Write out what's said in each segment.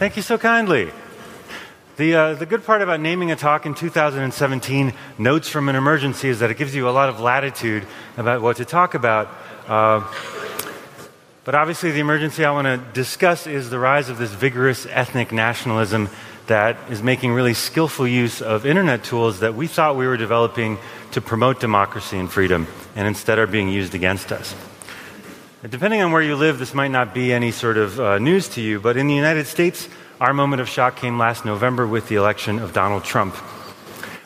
Thank you so kindly. The, uh, the good part about naming a talk in 2017, Notes from an Emergency, is that it gives you a lot of latitude about what to talk about. Uh, but obviously, the emergency I want to discuss is the rise of this vigorous ethnic nationalism that is making really skillful use of internet tools that we thought we were developing to promote democracy and freedom, and instead are being used against us. Depending on where you live, this might not be any sort of uh, news to you, but in the United States, our moment of shock came last November with the election of Donald Trump.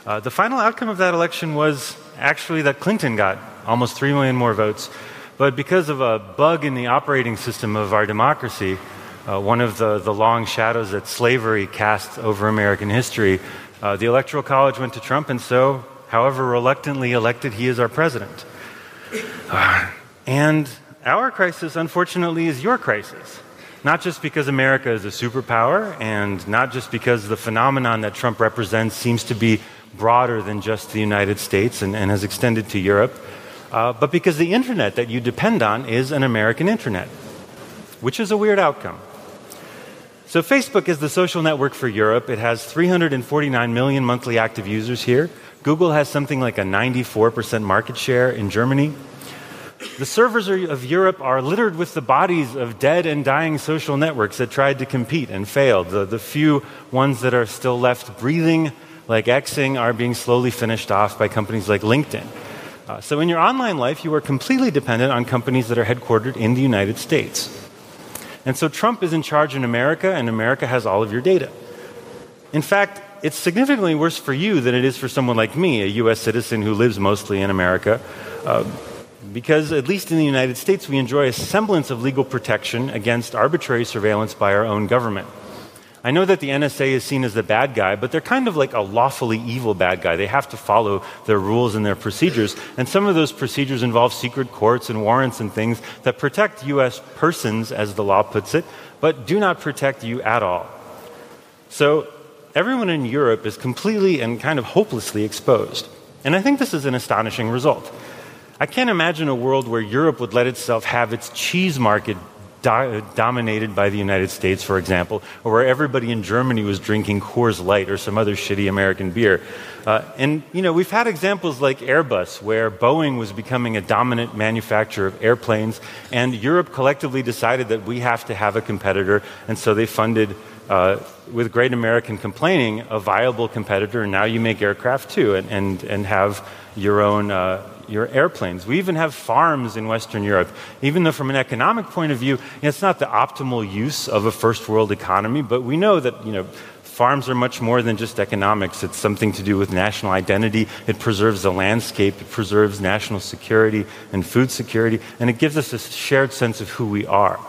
Uh, the final outcome of that election was actually that Clinton got almost 3 million more votes. But because of a bug in the operating system of our democracy, uh, one of the, the long shadows that slavery cast over American history, uh, the Electoral College went to Trump, and so, however reluctantly elected, he is our president. Uh, and our crisis, unfortunately, is your crisis. Not just because America is a superpower, and not just because the phenomenon that Trump represents seems to be broader than just the United States and, and has extended to Europe, uh, but because the internet that you depend on is an American internet, which is a weird outcome. So, Facebook is the social network for Europe. It has 349 million monthly active users here. Google has something like a 94% market share in Germany. The servers of Europe are littered with the bodies of dead and dying social networks that tried to compete and failed. The, the few ones that are still left breathing, like Xing, are being slowly finished off by companies like LinkedIn. Uh, so, in your online life, you are completely dependent on companies that are headquartered in the United States. And so, Trump is in charge in America, and America has all of your data. In fact, it's significantly worse for you than it is for someone like me, a U.S. citizen who lives mostly in America. Uh, because, at least in the United States, we enjoy a semblance of legal protection against arbitrary surveillance by our own government. I know that the NSA is seen as the bad guy, but they're kind of like a lawfully evil bad guy. They have to follow their rules and their procedures. And some of those procedures involve secret courts and warrants and things that protect U.S. persons, as the law puts it, but do not protect you at all. So everyone in Europe is completely and kind of hopelessly exposed. And I think this is an astonishing result. I can't imagine a world where Europe would let itself have its cheese market do- dominated by the United States, for example, or where everybody in Germany was drinking Coors Light or some other shitty American beer. Uh, and, you know, we've had examples like Airbus, where Boeing was becoming a dominant manufacturer of airplanes, and Europe collectively decided that we have to have a competitor, and so they funded. Uh, with great American complaining, a viable competitor, and now you make aircraft too, and, and, and have your own, uh, your airplanes. We even have farms in Western Europe. Even though, from an economic point of view, it's not the optimal use of a first world economy, but we know that, you know, farms are much more than just economics. It's something to do with national identity. It preserves the landscape, it preserves national security and food security, and it gives us a shared sense of who we are.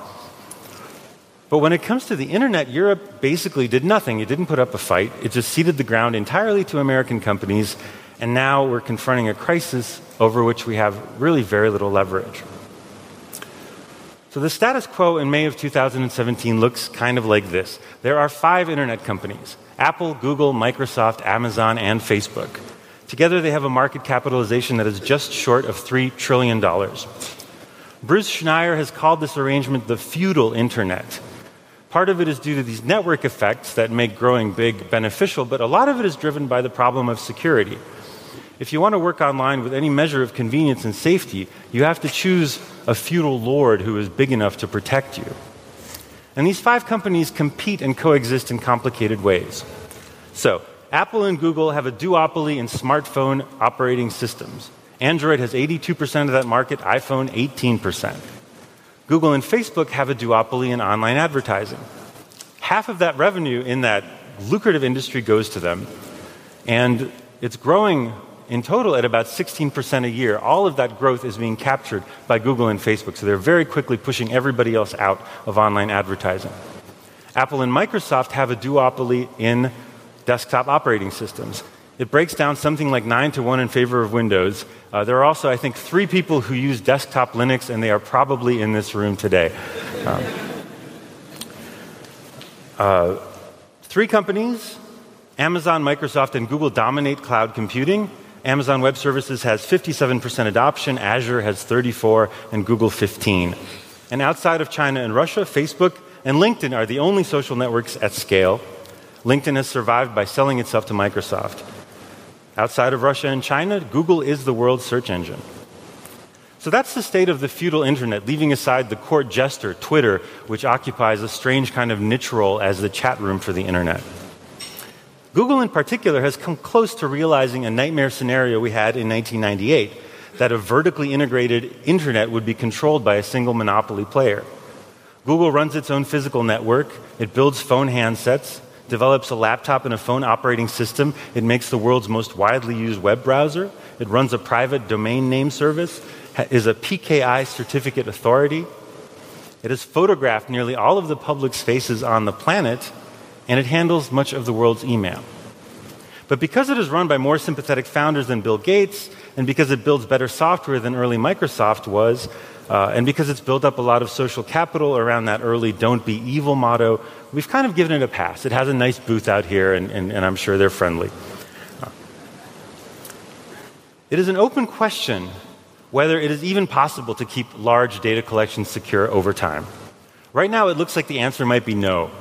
But when it comes to the internet, Europe basically did nothing. It didn't put up a fight. It just ceded the ground entirely to American companies and now we're confronting a crisis over which we have really very little leverage. So the status quo in May of 2017 looks kind of like this there are five internet companies Apple, Google, Microsoft, Amazon, and Facebook. Together, they have a market capitalization that is just short of $3 trillion. Bruce Schneier has called this arrangement the feudal internet. Part of it is due to these network effects that make growing big beneficial, but a lot of it is driven by the problem of security. If you want to work online with any measure of convenience and safety, you have to choose a feudal lord who is big enough to protect you. And these five companies compete and coexist in complicated ways. So, Apple and Google have a duopoly in smartphone operating systems. Android has 82% of that market, iPhone 18%. Google and Facebook have a duopoly in online advertising. Half of that revenue in that lucrative industry goes to them, and it's growing in total at about 16% a year. All of that growth is being captured by Google and Facebook. So they're very quickly pushing everybody else out of online advertising. Apple and Microsoft have a duopoly in desktop operating systems. It breaks down something like 9 to 1 in favor of Windows. Uh, there are also, I think, three people who use desktop Linux, and they are probably in this room today. Um, uh, three companies Amazon, Microsoft, and Google dominate cloud computing. Amazon Web Services has 57% adoption, Azure has 34, and Google 15. And outside of China and Russia, Facebook and LinkedIn are the only social networks at scale. LinkedIn has survived by selling itself to Microsoft. Outside of Russia and China, Google is the world's search engine. So that's the state of the feudal internet, leaving aside the court jester, Twitter, which occupies a strange kind of niche role as the chat room for the internet. Google, in particular, has come close to realizing a nightmare scenario we had in 1998 that a vertically integrated internet would be controlled by a single monopoly player. Google runs its own physical network, it builds phone handsets, develops a laptop and a phone operating system, it makes the world's most widely used web browser, it runs a private domain name service, is a PKI certificate authority. It has photographed nearly all of the public spaces on the planet and it handles much of the world's email. But because it is run by more sympathetic founders than Bill Gates, and because it builds better software than early Microsoft was, uh, and because it's built up a lot of social capital around that early don't be evil motto, we've kind of given it a pass. It has a nice booth out here, and, and, and I'm sure they're friendly. Uh, it is an open question whether it is even possible to keep large data collections secure over time. Right now, it looks like the answer might be no.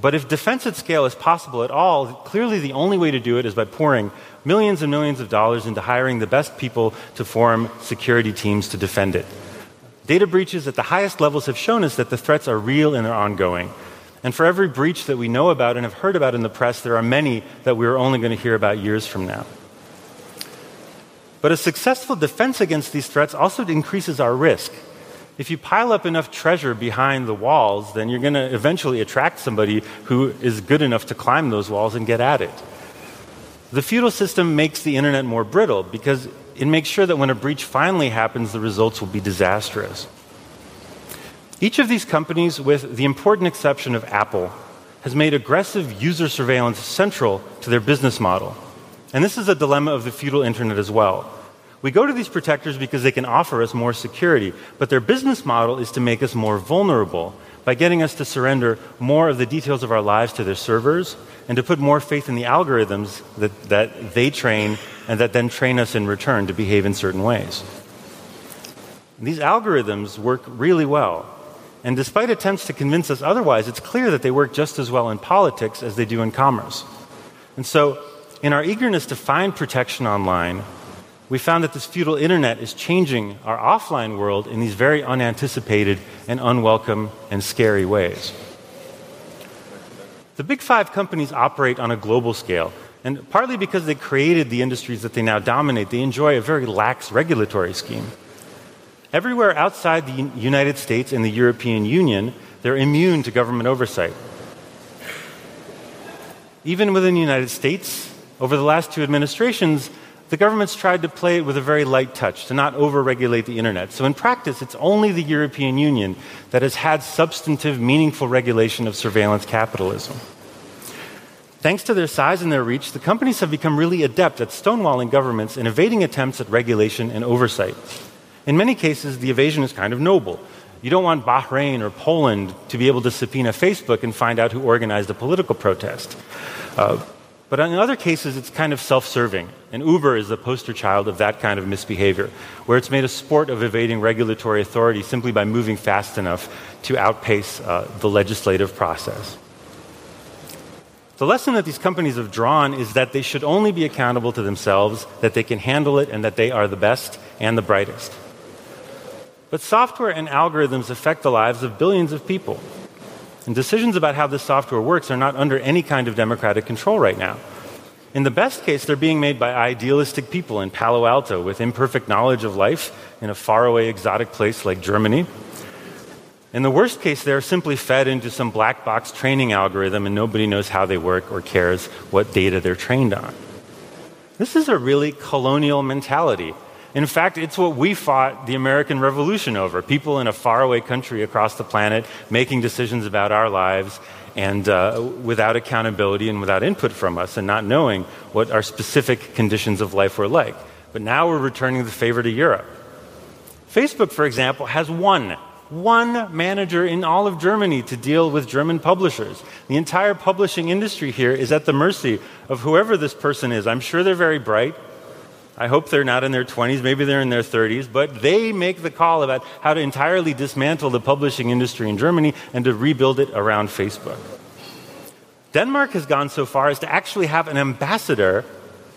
But if defense at scale is possible at all, clearly the only way to do it is by pouring millions and millions of dollars into hiring the best people to form security teams to defend it. Data breaches at the highest levels have shown us that the threats are real and they're ongoing. And for every breach that we know about and have heard about in the press, there are many that we're only going to hear about years from now. But a successful defense against these threats also increases our risk if you pile up enough treasure behind the walls, then you're going to eventually attract somebody who is good enough to climb those walls and get at it. The feudal system makes the internet more brittle because it makes sure that when a breach finally happens, the results will be disastrous. Each of these companies, with the important exception of Apple, has made aggressive user surveillance central to their business model. And this is a dilemma of the feudal internet as well. We go to these protectors because they can offer us more security, but their business model is to make us more vulnerable by getting us to surrender more of the details of our lives to their servers and to put more faith in the algorithms that, that they train and that then train us in return to behave in certain ways. These algorithms work really well. And despite attempts to convince us otherwise, it's clear that they work just as well in politics as they do in commerce. And so, in our eagerness to find protection online, we found that this feudal internet is changing our offline world in these very unanticipated and unwelcome and scary ways. The big five companies operate on a global scale, and partly because they created the industries that they now dominate, they enjoy a very lax regulatory scheme. Everywhere outside the United States and the European Union, they're immune to government oversight. Even within the United States, over the last two administrations, the government's tried to play it with a very light touch, to not overregulate the internet. So in practice, it's only the European Union that has had substantive, meaningful regulation of surveillance capitalism. Thanks to their size and their reach, the companies have become really adept at stonewalling governments and evading attempts at regulation and oversight. In many cases, the evasion is kind of noble. You don't want Bahrain or Poland to be able to subpoena Facebook and find out who organized a political protest. Uh, but in other cases, it's kind of self serving. And Uber is the poster child of that kind of misbehavior, where it's made a sport of evading regulatory authority simply by moving fast enough to outpace uh, the legislative process. The lesson that these companies have drawn is that they should only be accountable to themselves, that they can handle it, and that they are the best and the brightest. But software and algorithms affect the lives of billions of people. And decisions about how this software works are not under any kind of democratic control right now. In the best case, they're being made by idealistic people in Palo Alto with imperfect knowledge of life in a faraway exotic place like Germany. In the worst case, they're simply fed into some black box training algorithm and nobody knows how they work or cares what data they're trained on. This is a really colonial mentality in fact, it's what we fought the American Revolution over people in a faraway country across the planet making decisions about our lives and uh, without accountability and without input from us and not knowing what our specific conditions of life were like. But now we're returning the favor to Europe. Facebook, for example, has one, one manager in all of Germany to deal with German publishers. The entire publishing industry here is at the mercy of whoever this person is. I'm sure they're very bright. I hope they're not in their 20s, maybe they're in their 30s, but they make the call about how to entirely dismantle the publishing industry in Germany and to rebuild it around Facebook. Denmark has gone so far as to actually have an ambassador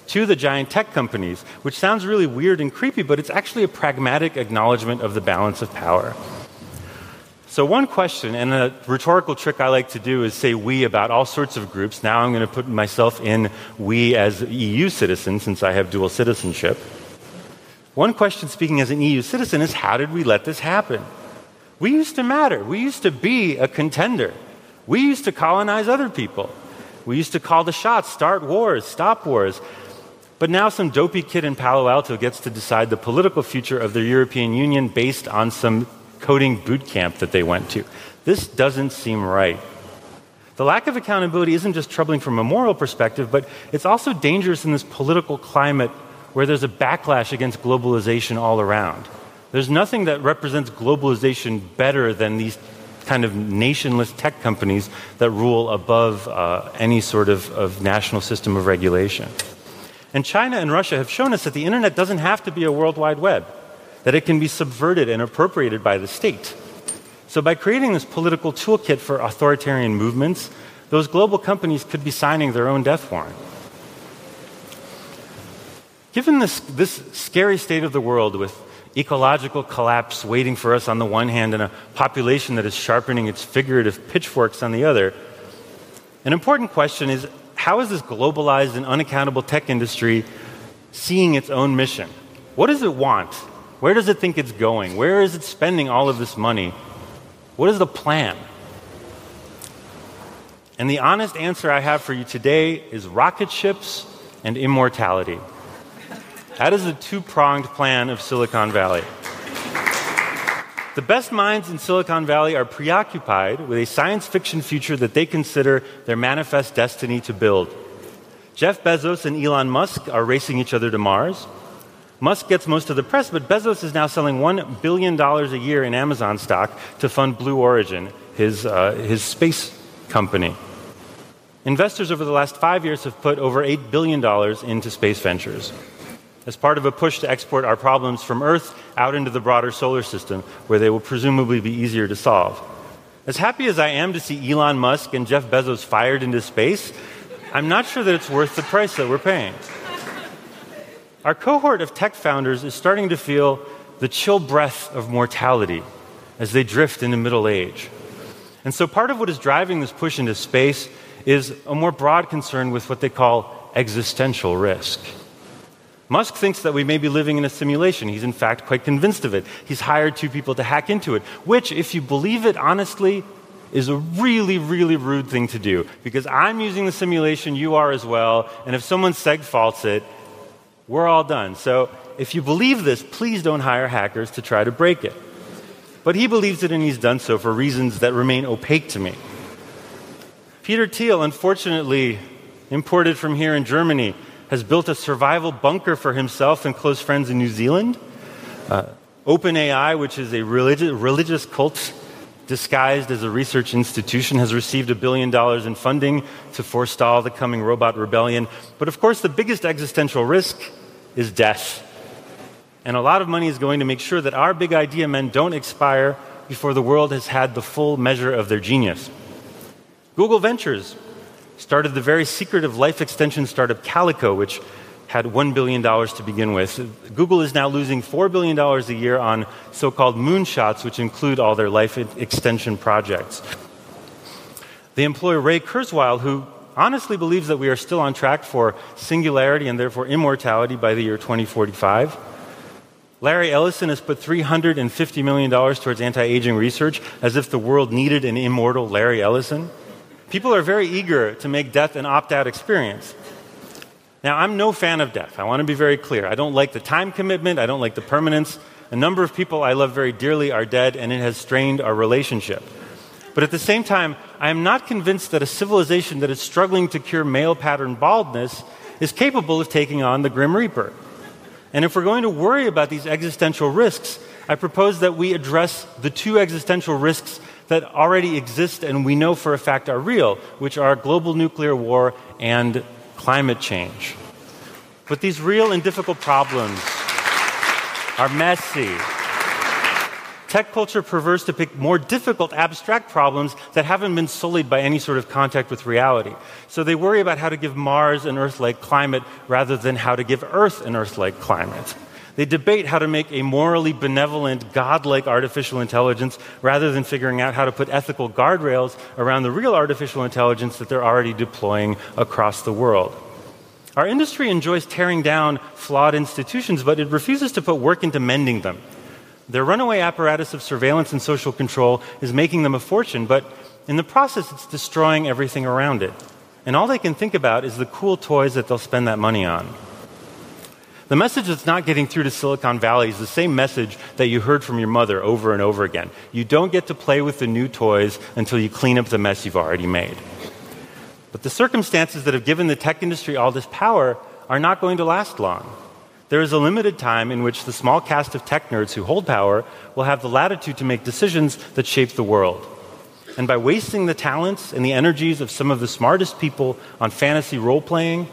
to the giant tech companies, which sounds really weird and creepy, but it's actually a pragmatic acknowledgement of the balance of power. So, one question, and a rhetorical trick I like to do is say we about all sorts of groups. Now I'm going to put myself in we as EU citizen since I have dual citizenship. One question, speaking as an EU citizen, is how did we let this happen? We used to matter. We used to be a contender. We used to colonize other people. We used to call the shots, start wars, stop wars. But now some dopey kid in Palo Alto gets to decide the political future of the European Union based on some coding boot camp that they went to. This doesn't seem right. The lack of accountability isn't just troubling from a moral perspective, but it's also dangerous in this political climate where there's a backlash against globalization all around. There's nothing that represents globalization better than these kind of nationless tech companies that rule above uh, any sort of, of national system of regulation. And China and Russia have shown us that the internet doesn't have to be a world wide web that it can be subverted and appropriated by the state. So, by creating this political toolkit for authoritarian movements, those global companies could be signing their own death warrant. Given this, this scary state of the world with ecological collapse waiting for us on the one hand and a population that is sharpening its figurative pitchforks on the other, an important question is how is this globalized and unaccountable tech industry seeing its own mission? What does it want? Where does it think it's going? Where is it spending all of this money? What is the plan? And the honest answer I have for you today is rocket ships and immortality. That is the two pronged plan of Silicon Valley. The best minds in Silicon Valley are preoccupied with a science fiction future that they consider their manifest destiny to build. Jeff Bezos and Elon Musk are racing each other to Mars. Musk gets most of the press, but Bezos is now selling $1 billion a year in Amazon stock to fund Blue Origin, his, uh, his space company. Investors over the last five years have put over $8 billion into space ventures as part of a push to export our problems from Earth out into the broader solar system, where they will presumably be easier to solve. As happy as I am to see Elon Musk and Jeff Bezos fired into space, I'm not sure that it's worth the price that we're paying. Our cohort of tech founders is starting to feel the chill breath of mortality as they drift into middle age. And so, part of what is driving this push into space is a more broad concern with what they call existential risk. Musk thinks that we may be living in a simulation. He's, in fact, quite convinced of it. He's hired two people to hack into it, which, if you believe it honestly, is a really, really rude thing to do. Because I'm using the simulation, you are as well, and if someone seg faults it, we're all done. So if you believe this, please don't hire hackers to try to break it. But he believes it and he's done so for reasons that remain opaque to me. Peter Thiel, unfortunately imported from here in Germany, has built a survival bunker for himself and close friends in New Zealand. Uh, OpenAI, which is a religious, religious cult disguised as a research institution, has received a billion dollars in funding to forestall the coming robot rebellion. But of course, the biggest existential risk is death. And a lot of money is going to make sure that our big idea men don't expire before the world has had the full measure of their genius. Google Ventures started the very secretive life extension startup Calico, which had $1 billion to begin with. Google is now losing $4 billion a year on so called moonshots, which include all their life extension projects. They employ Ray Kurzweil, who honestly believes that we are still on track for singularity and therefore immortality by the year 2045. Larry Ellison has put $350 million towards anti aging research as if the world needed an immortal Larry Ellison. People are very eager to make death an opt out experience. Now, I'm no fan of death. I want to be very clear. I don't like the time commitment, I don't like the permanence. A number of people I love very dearly are dead, and it has strained our relationship. But at the same time, I am not convinced that a civilization that is struggling to cure male pattern baldness is capable of taking on the Grim Reaper. And if we're going to worry about these existential risks, I propose that we address the two existential risks that already exist and we know for a fact are real, which are global nuclear war and climate change. But these real and difficult problems are messy. Tech culture prefers to pick more difficult abstract problems that haven't been sullied by any sort of contact with reality. So they worry about how to give Mars an Earth like climate rather than how to give Earth an Earth like climate. They debate how to make a morally benevolent, godlike artificial intelligence rather than figuring out how to put ethical guardrails around the real artificial intelligence that they're already deploying across the world. Our industry enjoys tearing down flawed institutions, but it refuses to put work into mending them. Their runaway apparatus of surveillance and social control is making them a fortune, but in the process, it's destroying everything around it. And all they can think about is the cool toys that they'll spend that money on. The message that's not getting through to Silicon Valley is the same message that you heard from your mother over and over again. You don't get to play with the new toys until you clean up the mess you've already made. But the circumstances that have given the tech industry all this power are not going to last long. There is a limited time in which the small cast of tech nerds who hold power will have the latitude to make decisions that shape the world. And by wasting the talents and the energies of some of the smartest people on fantasy role playing,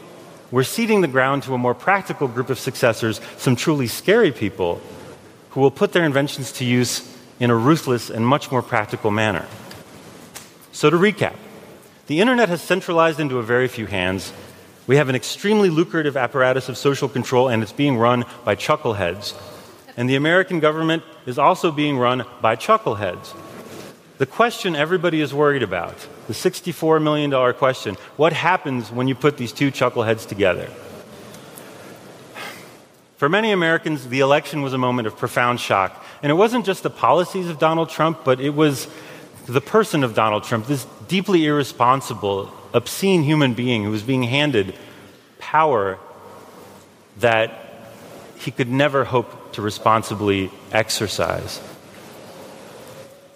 we're ceding the ground to a more practical group of successors, some truly scary people who will put their inventions to use in a ruthless and much more practical manner. So, to recap, the internet has centralized into a very few hands. We have an extremely lucrative apparatus of social control, and it's being run by chuckleheads. And the American government is also being run by chuckleheads. The question everybody is worried about, the $64 million question, what happens when you put these two chuckleheads together? For many Americans, the election was a moment of profound shock. And it wasn't just the policies of Donald Trump, but it was the person of Donald Trump, this deeply irresponsible, obscene human being who was being handed power that he could never hope to responsibly exercise.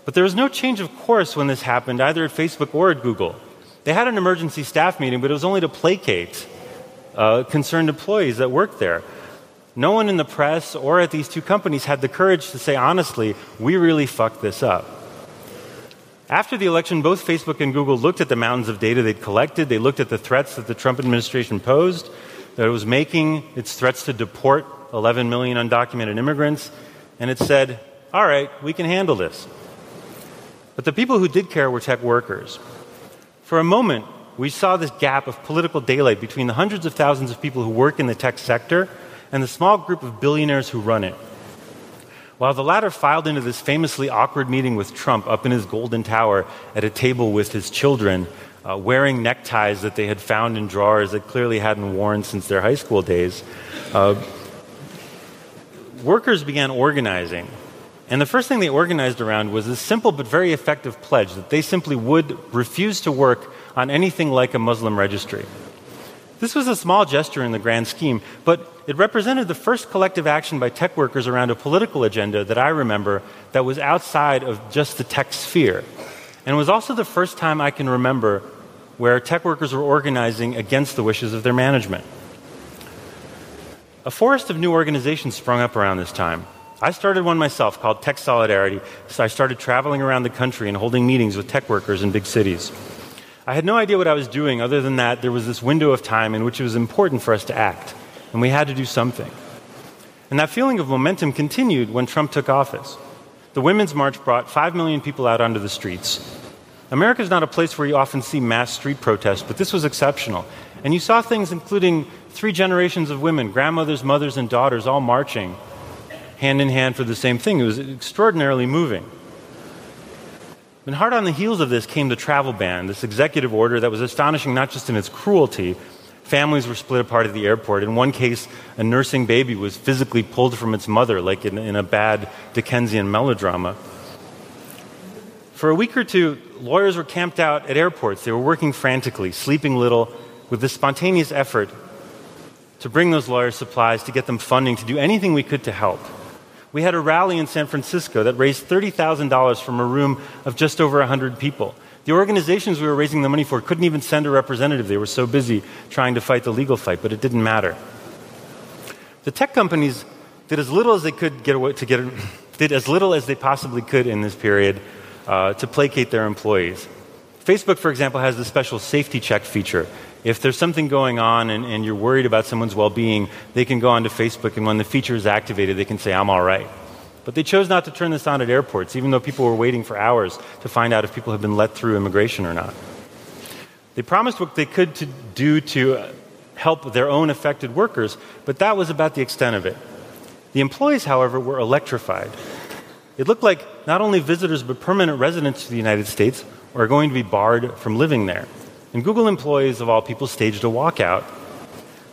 But there was no change of course when this happened, either at Facebook or at Google. They had an emergency staff meeting, but it was only to placate uh, concerned employees that worked there. No one in the press or at these two companies had the courage to say honestly, we really fucked this up. After the election, both Facebook and Google looked at the mountains of data they'd collected. They looked at the threats that the Trump administration posed, that it was making its threats to deport 11 million undocumented immigrants, and it said, all right, we can handle this. But the people who did care were tech workers. For a moment, we saw this gap of political daylight between the hundreds of thousands of people who work in the tech sector and the small group of billionaires who run it. While the latter filed into this famously awkward meeting with Trump up in his golden tower at a table with his children, uh, wearing neckties that they had found in drawers that clearly hadn't worn since their high school days, uh, workers began organizing and the first thing they organized around was a simple but very effective pledge that they simply would refuse to work on anything like a Muslim registry. This was a small gesture in the grand scheme, but it represented the first collective action by tech workers around a political agenda that I remember that was outside of just the tech sphere. And it was also the first time I can remember where tech workers were organizing against the wishes of their management. A forest of new organizations sprung up around this time. I started one myself called Tech Solidarity. So I started traveling around the country and holding meetings with tech workers in big cities. I had no idea what I was doing, other than that there was this window of time in which it was important for us to act, and we had to do something. And that feeling of momentum continued when Trump took office. The Women's March brought 5 million people out onto the streets. America is not a place where you often see mass street protests, but this was exceptional. And you saw things including three generations of women, grandmothers, mothers, and daughters, all marching hand in hand for the same thing. It was extraordinarily moving. And hard on the heels of this came the travel ban, this executive order that was astonishing not just in its cruelty. Families were split apart at the airport. In one case, a nursing baby was physically pulled from its mother, like in, in a bad Dickensian melodrama. For a week or two, lawyers were camped out at airports. They were working frantically, sleeping little, with this spontaneous effort to bring those lawyers supplies, to get them funding, to do anything we could to help. We had a rally in San Francisco that raised $30,000 from a room of just over 100 people. The organizations we were raising the money for couldn't even send a representative. They were so busy trying to fight the legal fight, but it didn't matter. The tech companies did as little as they could get away, to get did as little as they possibly could in this period uh, to placate their employees. Facebook, for example, has the special safety check feature If there's something going on and, and you're worried about someone's well being, they can go onto Facebook, and when the feature is activated, they can say, I'm all right. But they chose not to turn this on at airports, even though people were waiting for hours to find out if people had been let through immigration or not. They promised what they could to do to help their own affected workers, but that was about the extent of it. The employees, however, were electrified. It looked like not only visitors but permanent residents to the United States are going to be barred from living there. And Google employees, of all people, staged a walkout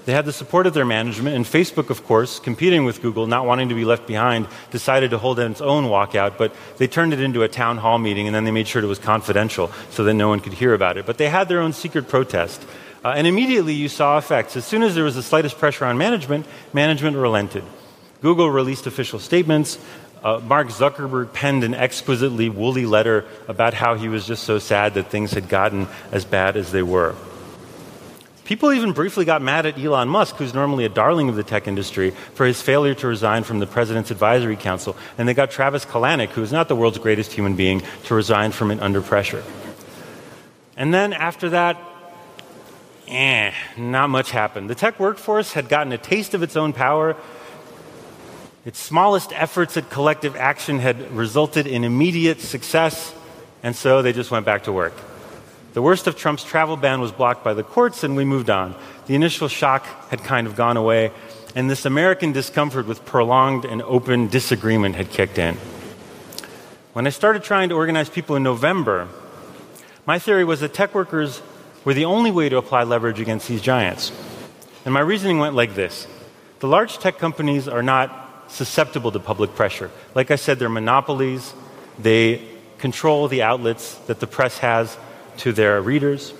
they had the support of their management, and Facebook, of course, competing with Google, not wanting to be left behind, decided to hold its own walkout, but they turned it into a town hall meeting, and then they made sure it was confidential so that no one could hear about it. But they had their own secret protest. Uh, and immediately you saw effects. As soon as there was the slightest pressure on management, management relented. Google released official statements. Uh, Mark Zuckerberg penned an exquisitely woolly letter about how he was just so sad that things had gotten as bad as they were. People even briefly got mad at Elon Musk, who's normally a darling of the tech industry, for his failure to resign from the President's Advisory Council. And they got Travis Kalanick, who is not the world's greatest human being, to resign from it under pressure. And then after that, eh, not much happened. The tech workforce had gotten a taste of its own power. Its smallest efforts at collective action had resulted in immediate success, and so they just went back to work. The worst of Trump's travel ban was blocked by the courts, and we moved on. The initial shock had kind of gone away, and this American discomfort with prolonged and open disagreement had kicked in. When I started trying to organize people in November, my theory was that tech workers were the only way to apply leverage against these giants. And my reasoning went like this The large tech companies are not susceptible to public pressure. Like I said, they're monopolies, they control the outlets that the press has to their readers.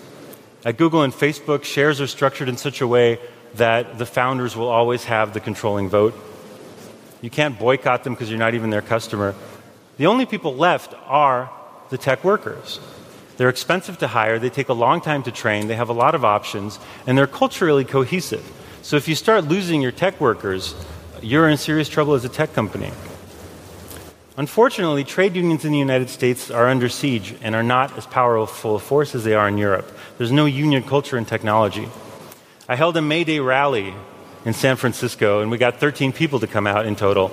At Google and Facebook, shares are structured in such a way that the founders will always have the controlling vote. You can't boycott them because you're not even their customer. The only people left are the tech workers. They're expensive to hire, they take a long time to train, they have a lot of options, and they're culturally cohesive. So if you start losing your tech workers, you're in serious trouble as a tech company. Unfortunately, trade unions in the United States are under siege and are not as powerful a force as they are in Europe. There's no union culture in technology. I held a May Day rally in San Francisco, and we got 13 people to come out in total.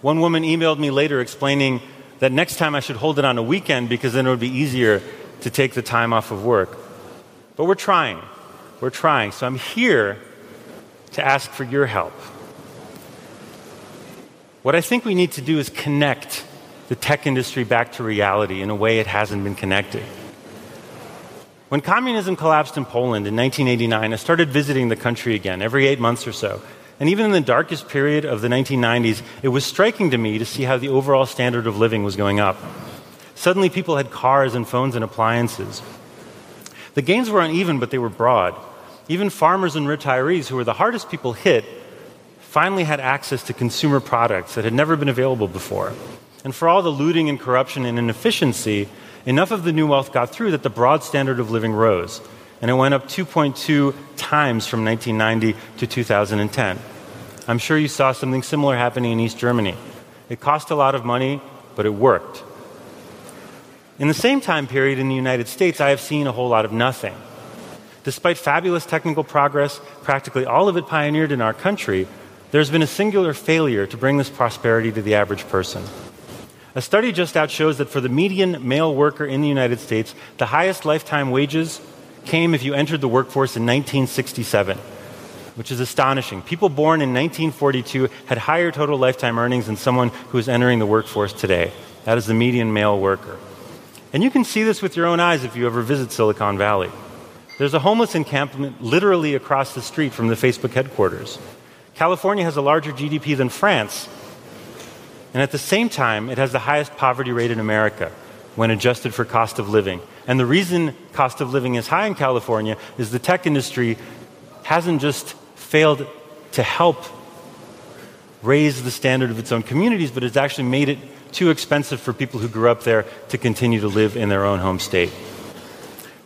One woman emailed me later explaining that next time I should hold it on a weekend because then it would be easier to take the time off of work. But we're trying. We're trying. So I'm here to ask for your help. What I think we need to do is connect the tech industry back to reality in a way it hasn't been connected. When communism collapsed in Poland in 1989, I started visiting the country again every eight months or so. And even in the darkest period of the 1990s, it was striking to me to see how the overall standard of living was going up. Suddenly, people had cars and phones and appliances. The gains were uneven, but they were broad. Even farmers and retirees, who were the hardest people hit, finally had access to consumer products that had never been available before. And for all the looting and corruption and inefficiency, enough of the new wealth got through that the broad standard of living rose. And it went up 2.2 times from 1990 to 2010. I'm sure you saw something similar happening in East Germany. It cost a lot of money, but it worked. In the same time period in the United States, I have seen a whole lot of nothing. Despite fabulous technical progress, practically all of it pioneered in our country, there's been a singular failure to bring this prosperity to the average person. A study just out shows that for the median male worker in the United States, the highest lifetime wages came if you entered the workforce in 1967, which is astonishing. People born in 1942 had higher total lifetime earnings than someone who is entering the workforce today. That is the median male worker. And you can see this with your own eyes if you ever visit Silicon Valley. There's a homeless encampment literally across the street from the Facebook headquarters. California has a larger GDP than France. And at the same time, it has the highest poverty rate in America when adjusted for cost of living. And the reason cost of living is high in California is the tech industry hasn't just failed to help raise the standard of its own communities, but it's actually made it too expensive for people who grew up there to continue to live in their own home state.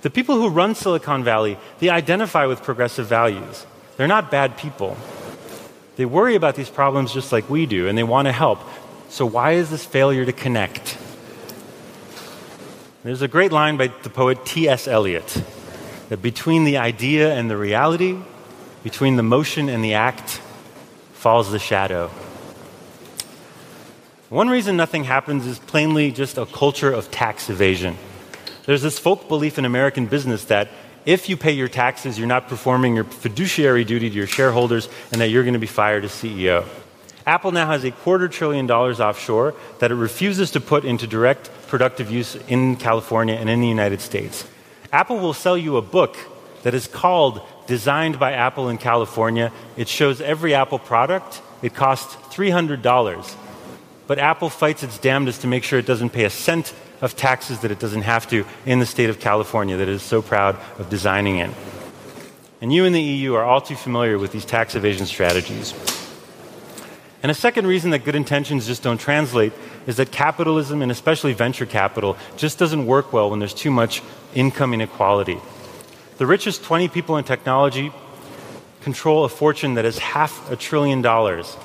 The people who run Silicon Valley, they identify with progressive values. They're not bad people. They worry about these problems just like we do, and they want to help. So, why is this failure to connect? There's a great line by the poet T.S. Eliot that between the idea and the reality, between the motion and the act, falls the shadow. One reason nothing happens is plainly just a culture of tax evasion. There's this folk belief in American business that if you pay your taxes, you're not performing your fiduciary duty to your shareholders and that you're going to be fired as CEO. Apple now has a quarter trillion dollars offshore that it refuses to put into direct productive use in California and in the United States. Apple will sell you a book that is called Designed by Apple in California. It shows every Apple product. It costs $300 but Apple fights its damnedest to make sure it doesn't pay a cent of taxes that it doesn't have to in the state of California that it is so proud of designing in. And you in the EU are all too familiar with these tax evasion strategies. And a second reason that good intentions just don't translate is that capitalism, and especially venture capital, just doesn't work well when there's too much income inequality. The richest 20 people in technology control a fortune that is half a trillion dollars.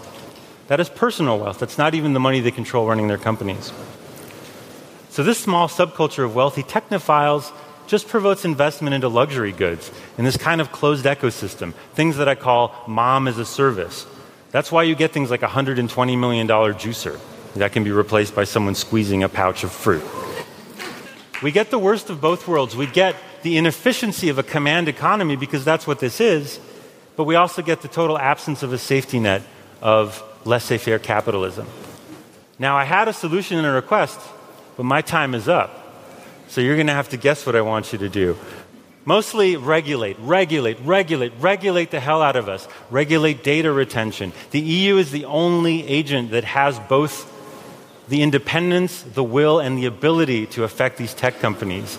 That is personal wealth. That's not even the money they control running their companies. So, this small subculture of wealthy technophiles just promotes investment into luxury goods in this kind of closed ecosystem, things that I call mom as a service. That's why you get things like a $120 million juicer that can be replaced by someone squeezing a pouch of fruit. We get the worst of both worlds. We get the inefficiency of a command economy because that's what this is, but we also get the total absence of a safety net of laissez faire capitalism. Now, I had a solution and a request, but my time is up. So you're going to have to guess what I want you to do. Mostly regulate, regulate, regulate, regulate the hell out of us. Regulate data retention. The EU is the only agent that has both the independence, the will, and the ability to affect these tech companies.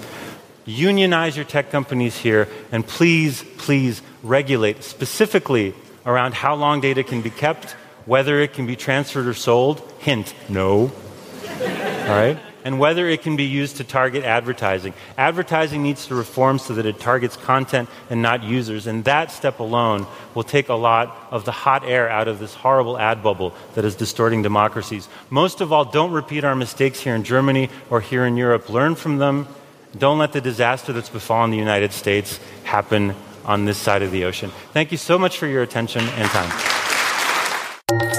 Unionize your tech companies here, and please, please regulate specifically around how long data can be kept whether it can be transferred or sold, hint, no. All right? And whether it can be used to target advertising. Advertising needs to reform so that it targets content and not users. And that step alone will take a lot of the hot air out of this horrible ad bubble that is distorting democracies. Most of all, don't repeat our mistakes here in Germany or here in Europe. Learn from them. Don't let the disaster that's befallen the United States happen on this side of the ocean. Thank you so much for your attention and time.